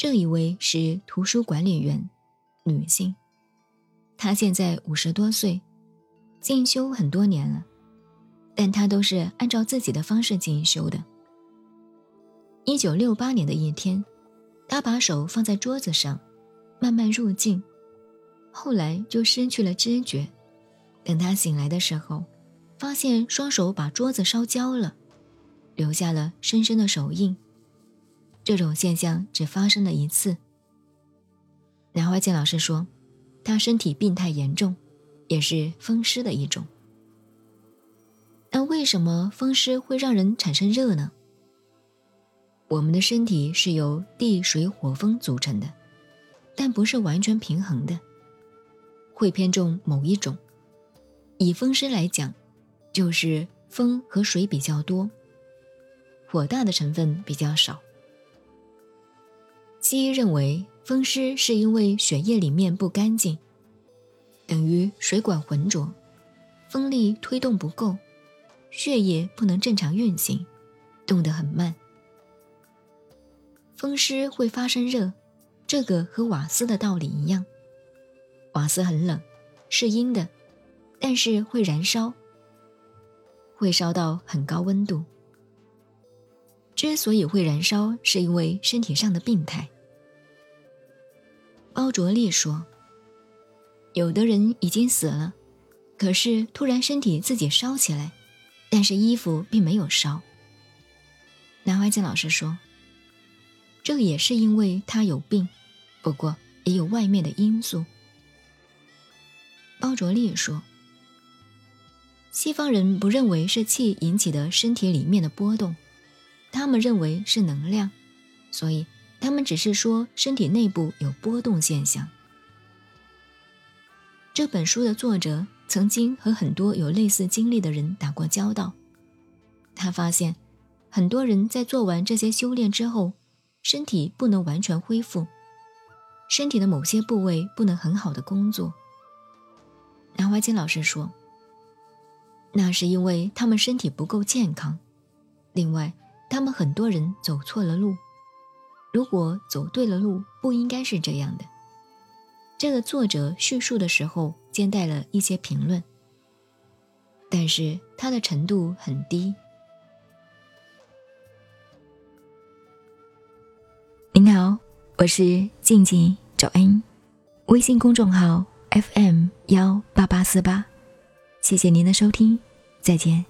这一位是图书管理员，女性，她现在五十多岁，进修很多年了，但她都是按照自己的方式进修的。一九六八年的一天，她把手放在桌子上，慢慢入静，后来就失去了知觉。等她醒来的时候，发现双手把桌子烧焦了，留下了深深的手印。这种现象只发生了一次。南怀瑾老师说，他身体病态严重，也是风湿的一种。那为什么风湿会让人产生热呢？我们的身体是由地、水、火、风组成的，但不是完全平衡的，会偏重某一种。以风湿来讲，就是风和水比较多，火大的成分比较少。西医认为，风湿是因为血液里面不干净，等于水管浑浊，风力推动不够，血液不能正常运行，动得很慢。风湿会发生热，这个和瓦斯的道理一样。瓦斯很冷，是阴的，但是会燃烧，会烧到很高温度。之所以会燃烧，是因为身体上的病态。包卓利说：“有的人已经死了，可是突然身体自己烧起来，但是衣服并没有烧。”南怀瑾老师说。这也是因为他有病，不过也有外面的因素。包卓利说：“西方人不认为是气引起的身体里面的波动，他们认为是能量，所以他们只是说身体内部有波动现象。”这本书的作者曾经和很多有类似经历的人打过交道，他发现很多人在做完这些修炼之后。身体不能完全恢复，身体的某些部位不能很好的工作。南怀瑾老师说：“那是因为他们身体不够健康，另外，他们很多人走错了路。如果走对了路，不应该是这样的。”这个作者叙述的时候兼带了一些评论，但是他的程度很低。您好，我是静静找恩，微信公众号 FM 幺八八四八，谢谢您的收听，再见。